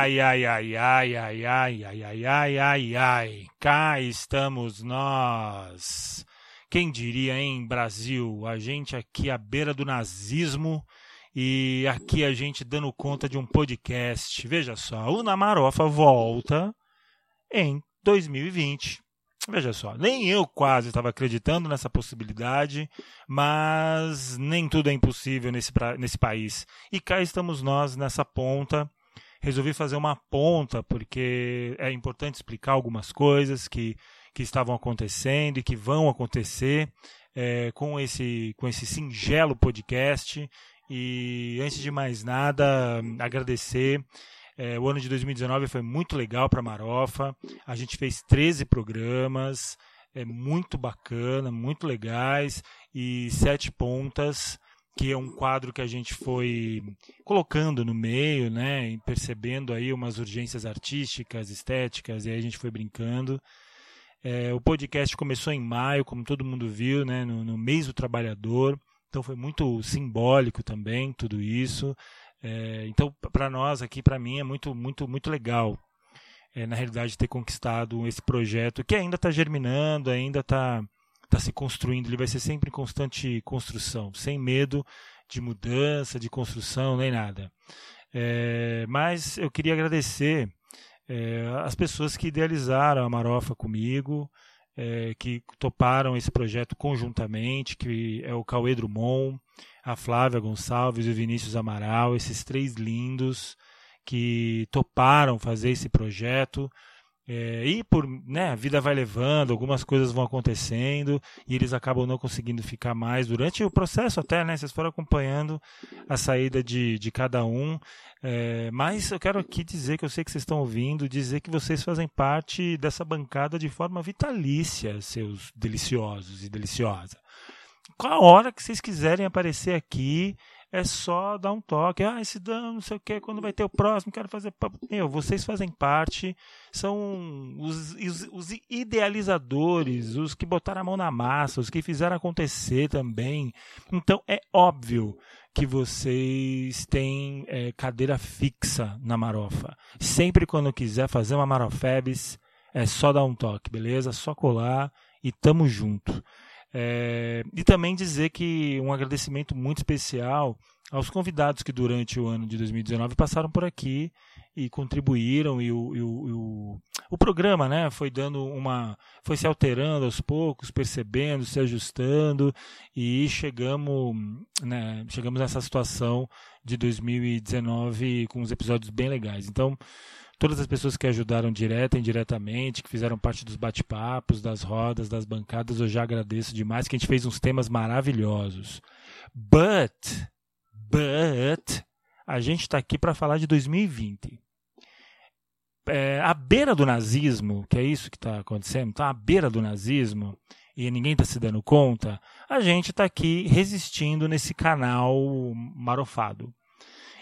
ai, ai, ai, ai, ai, ai, ai, ai, ai, ai, ai, cá estamos nós. Quem diria, hein, Brasil? A gente aqui à beira do nazismo e aqui a gente dando conta de um podcast. Veja só, o Namarofa volta em 2020. Veja só, nem eu quase estava acreditando nessa possibilidade, mas nem tudo é impossível nesse, nesse país. E cá estamos nós nessa ponta. Resolvi fazer uma ponta porque é importante explicar algumas coisas que, que estavam acontecendo e que vão acontecer é, com, esse, com esse singelo podcast. E antes de mais nada, agradecer é, o ano de 2019 foi muito legal para Marofa. A gente fez 13 programas, é muito bacana, muito legais e sete pontas, que é um quadro que a gente foi colocando no meio, né, percebendo aí umas urgências artísticas, estéticas e aí a gente foi brincando. É, o podcast começou em maio, como todo mundo viu, né, no, no mês do trabalhador. Então foi muito simbólico também tudo isso. É, então, para nós aqui, para mim, é muito, muito, muito legal, é, na realidade, ter conquistado esse projeto que ainda está germinando, ainda está tá se construindo. Ele vai ser sempre em constante construção, sem medo de mudança, de construção, nem nada. É, mas eu queria agradecer é, as pessoas que idealizaram a Marofa comigo, é, que toparam esse projeto conjuntamente, que é o Cauê Drummond, a Flávia Gonçalves e o Vinícius Amaral, esses três lindos que toparam fazer esse projeto. É, e por né, a vida vai levando, algumas coisas vão acontecendo e eles acabam não conseguindo ficar mais durante o processo até, né? Vocês foram acompanhando a saída de, de cada um. É, mas eu quero aqui dizer que eu sei que vocês estão ouvindo, dizer que vocês fazem parte dessa bancada de forma vitalícia, seus deliciosos e deliciosa a hora que vocês quiserem aparecer aqui, é só dar um toque. Ah, esse dano, não sei o que, quando vai ter o próximo, quero fazer. Meu, vocês fazem parte, são os, os, os, idealizadores, os que botaram a mão na massa, os que fizeram acontecer também. Então é óbvio que vocês têm é, cadeira fixa na Marofa. Sempre quando quiser fazer uma Marofebes, é só dar um toque, beleza? Só colar e tamo junto. É, e também dizer que um agradecimento muito especial aos convidados que durante o ano de 2019 passaram por aqui e contribuíram e o, e o, e o, o, programa né, foi dando uma. foi se alterando aos poucos, percebendo, se ajustando e chegamos, né, chegamos nessa situação de 2019 com uns episódios bem legais. Então, todas as pessoas que ajudaram direta e indiretamente, que fizeram parte dos bate-papos, das rodas, das bancadas, eu já agradeço demais, que a gente fez uns temas maravilhosos. But, but, a gente está aqui para falar de 2020. É, à beira do nazismo, que é isso que está acontecendo, está à beira do nazismo, e ninguém está se dando conta, a gente está aqui resistindo nesse canal marofado.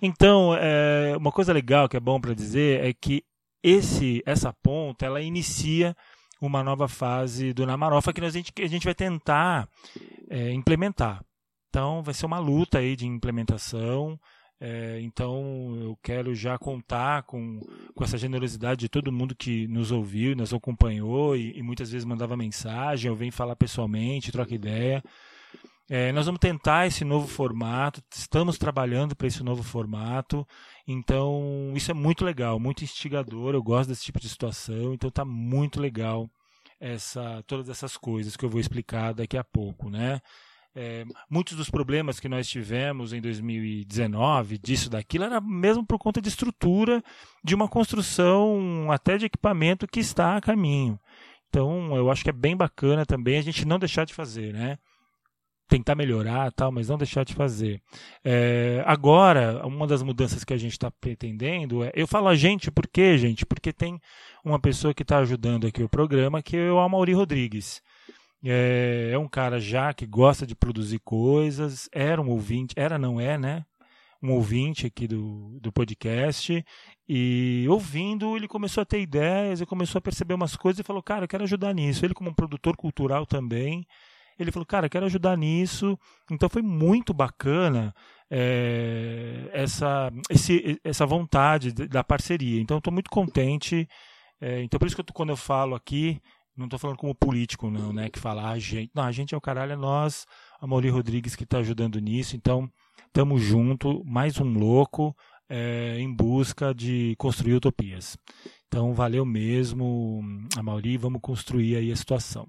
Então, é, uma coisa legal que é bom para dizer é que esse, essa ponta ela inicia uma nova fase do Namarofa que a gente, a gente vai tentar é, implementar. Então, vai ser uma luta aí de implementação. É, então, eu quero já contar com, com essa generosidade de todo mundo que nos ouviu, nos acompanhou e, e muitas vezes mandava mensagem, ou vem falar pessoalmente, troca ideia. É, nós vamos tentar esse novo formato, estamos trabalhando para esse novo formato, então isso é muito legal, muito instigador. Eu gosto desse tipo de situação, então está muito legal essa, todas essas coisas que eu vou explicar daqui a pouco, né? É, muitos dos problemas que nós tivemos em 2019, disso, daquilo, era mesmo por conta de estrutura de uma construção até de equipamento que está a caminho. Então, eu acho que é bem bacana também a gente não deixar de fazer, né? tentar melhorar tal, mas não deixar de fazer. É, agora, uma das mudanças que a gente está pretendendo é. Eu falo a gente, por quê, gente? Porque tem uma pessoa que está ajudando aqui o programa, que é o Amaury Rodrigues. É, é, um cara já que gosta de produzir coisas, era um ouvinte, era, não é, né? Um ouvinte aqui do, do podcast, e ouvindo, ele começou a ter ideias, ele começou a perceber umas coisas e falou: Cara, eu quero ajudar nisso. Ele, como um produtor cultural também, Ele falou, cara, quero ajudar nisso. Então foi muito bacana é, essa, esse, essa vontade da parceria. Então estou muito contente. É, então por isso que eu, quando eu falo aqui, não estou falando como político, não, né? Que fala a gente. Não, a gente é o caralho, é nós, a Mauri Rodrigues que está ajudando nisso. Então, estamos junto, mais um louco é, em busca de construir utopias. Então, valeu mesmo, a Mauri, vamos construir aí a situação.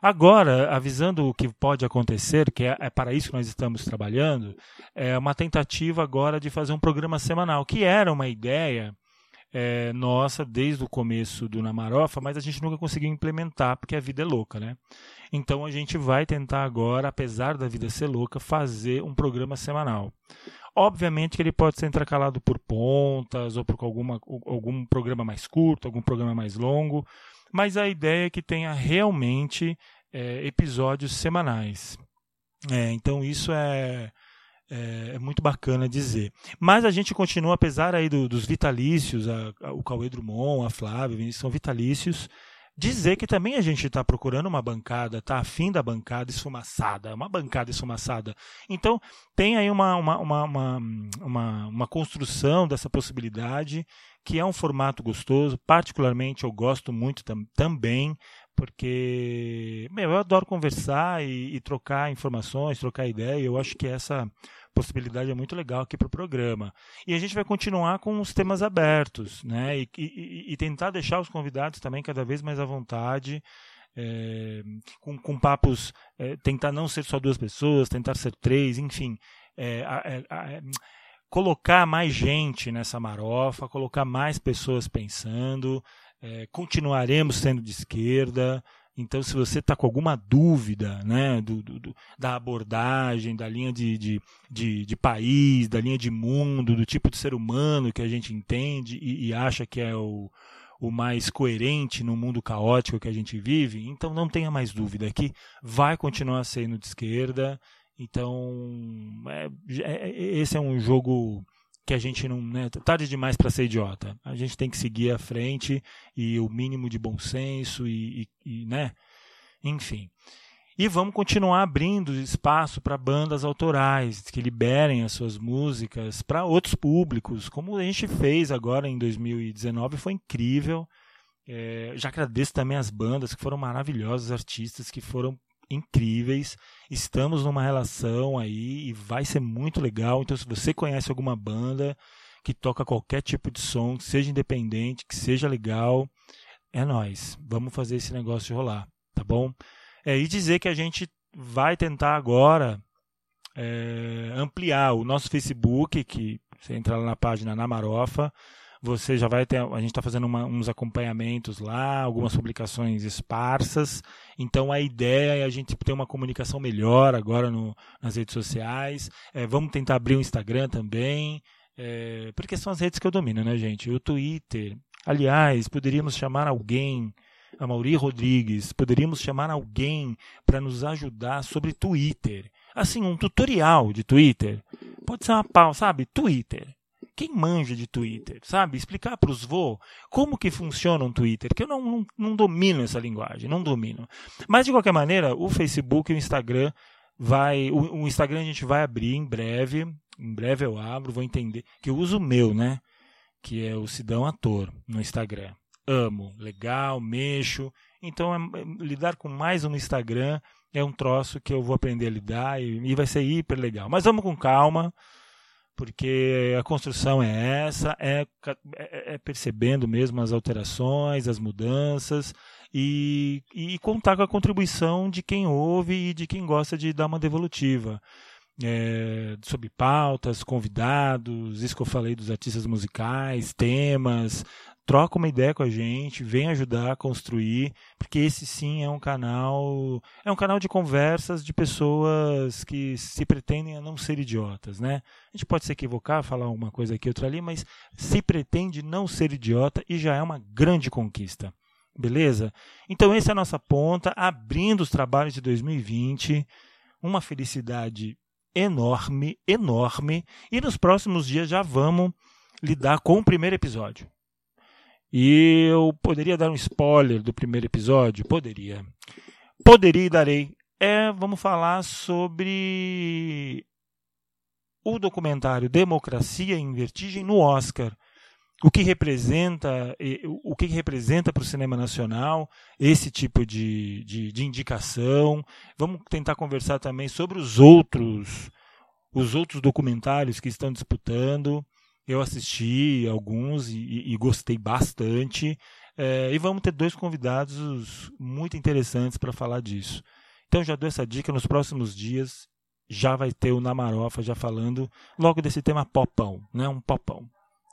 Agora, avisando o que pode acontecer, que é, é, para isso que nós estamos trabalhando, é uma tentativa agora de fazer um programa semanal, que era uma ideia é, nossa desde o começo do Namarofa, mas a gente nunca conseguiu implementar, porque a vida é louca, né? Então a gente vai tentar agora, apesar da vida ser louca, fazer um programa semanal. Obviamente que ele pode ser intercalado por pontas ou por alguma, algum programa mais curto, algum programa mais longo, mas a ideia é que tenha realmente é, episódios semanais. É, então isso é, é, é, muito bacana dizer. Mas a gente continua, apesar aí do, dos vitalícios, a, a, o Cauê Drummond, a Flávia, são vitalícios, dizer que também a gente está procurando uma bancada, está afim da bancada esfumaçada, uma bancada esfumaçada. Então, tem aí uma, uma, uma, uma, uma, uma construção dessa possibilidade, que é um formato gostoso, particularmente eu gosto muito tam também, porque meu, eu adoro conversar e, e trocar informações, trocar ideia, eu acho que essa possibilidade é muito legal aqui para o programa. E a gente vai continuar com os temas abertos, né? E, e, e tentar deixar os convidados também cada vez mais à vontade. É, com, com, papos, é, tentar não ser só duas pessoas, tentar ser três, enfim, é, colocar mais gente nessa marofa, colocar mais pessoas pensando, é, continuaremos sendo de esquerda, então, se você está com alguma dúvida né, do, do, da abordagem, da linha de, de, de, de, país, da linha de mundo, do tipo de ser humano que a gente entende e, e acha que é o, o mais coerente no mundo caótico que a gente vive, então não tenha mais dúvida que vai continuar sendo de esquerda. Então, é, é, esse é um jogo que a gente não. Né, tarde demais para ser idiota. A gente tem que seguir à frente e o mínimo de bom senso e, e, e né? Enfim. E vamos continuar abrindo espaço para bandas autorais que liberem as suas músicas para outros públicos, como a gente fez agora em 2019, foi incrível. É, já agradeço também as bandas que foram maravilhosas, artistas que foram incríveis. Estamos numa relação aí e vai ser muito legal. Então, se você conhece alguma banda que toca qualquer tipo de som, que seja independente, que seja legal, é nós. Vamos fazer esse negócio rolar, tá bom? É, e dizer que a gente vai tentar agora é, ampliar o nosso Facebook, que você entra lá na página na Marofa, você já vai ter. A gente está fazendo uma, uns acompanhamentos lá, algumas publicações esparsas. Então a ideia é a gente ter uma comunicação melhor agora no, nas redes sociais. É, vamos tentar abrir o Instagram também. É, porque são as redes que eu domino, né, gente? O Twitter. Aliás, poderíamos chamar alguém, a Mauri Rodrigues, poderíamos chamar alguém para nos ajudar sobre Twitter. Assim, um tutorial de Twitter. Pode ser uma pau, sabe? Twitter quem manja de Twitter, sabe? Explicar para os vô como que funciona um Twitter, que eu não, não, não domino essa linguagem, não domino. Mas, de qualquer maneira, o Facebook e o Instagram vai... O, o Instagram a gente vai abrir em breve, em breve eu abro, vou entender, que eu uso o meu, né? Que é o Sidão Ator, no Instagram. Amo, legal, mexo. Então, é, é, lidar com mais um Instagram é um troço que eu vou aprender a lidar e, e vai ser hiper legal. Mas vamos com calma porque a construção é essa, é, é, é, percebendo mesmo as alterações, as mudanças e, e, contar com a contribuição de quem ouve e de quem gosta de dar uma devolutiva. É, sobre pautas, convidados, isso que eu falei dos artistas musicais, temas, troca uma ideia com a gente, vem ajudar a construir, porque esse sim é um canal, é um canal de conversas de pessoas que se pretendem a não ser idiotas, né? A gente pode se equivocar, falar uma coisa aqui outra ali, mas se pretende não ser idiota e já é uma grande conquista. Beleza? Então essa é a nossa ponta, abrindo os trabalhos de 2020, uma felicidade enorme, enorme, e nos próximos dias já vamos lidar com o primeiro episódio. E eu poderia dar um spoiler do primeiro episódio? Poderia. Poderia e darei é vamos falar sobre o documentário Democracia em Vertigem no Oscar. O que representa o que representa para o cinema nacional esse tipo de, de, de indicação. Vamos tentar conversar também sobre os outros os outros documentários que estão disputando. Eu assisti alguns e, e gostei bastante. É, e vamos ter dois convidados muito interessantes para falar disso. Então já dou essa dica nos próximos dias já vai ter o Namarofa já falando logo desse tema popão, né? Um popão.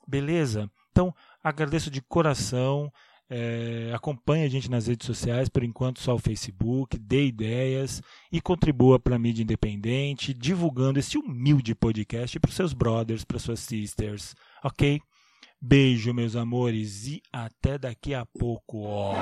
Beleza? Então, agradeço de coração. É, acompanhe a gente nas redes sociais, por enquanto só o Facebook, dê ideias e contribua para a mídia independente, divulgando esse humilde podcast para os seus brothers, para suas sisters, ok? Beijo, meus amores, e até daqui a pouco. Ó.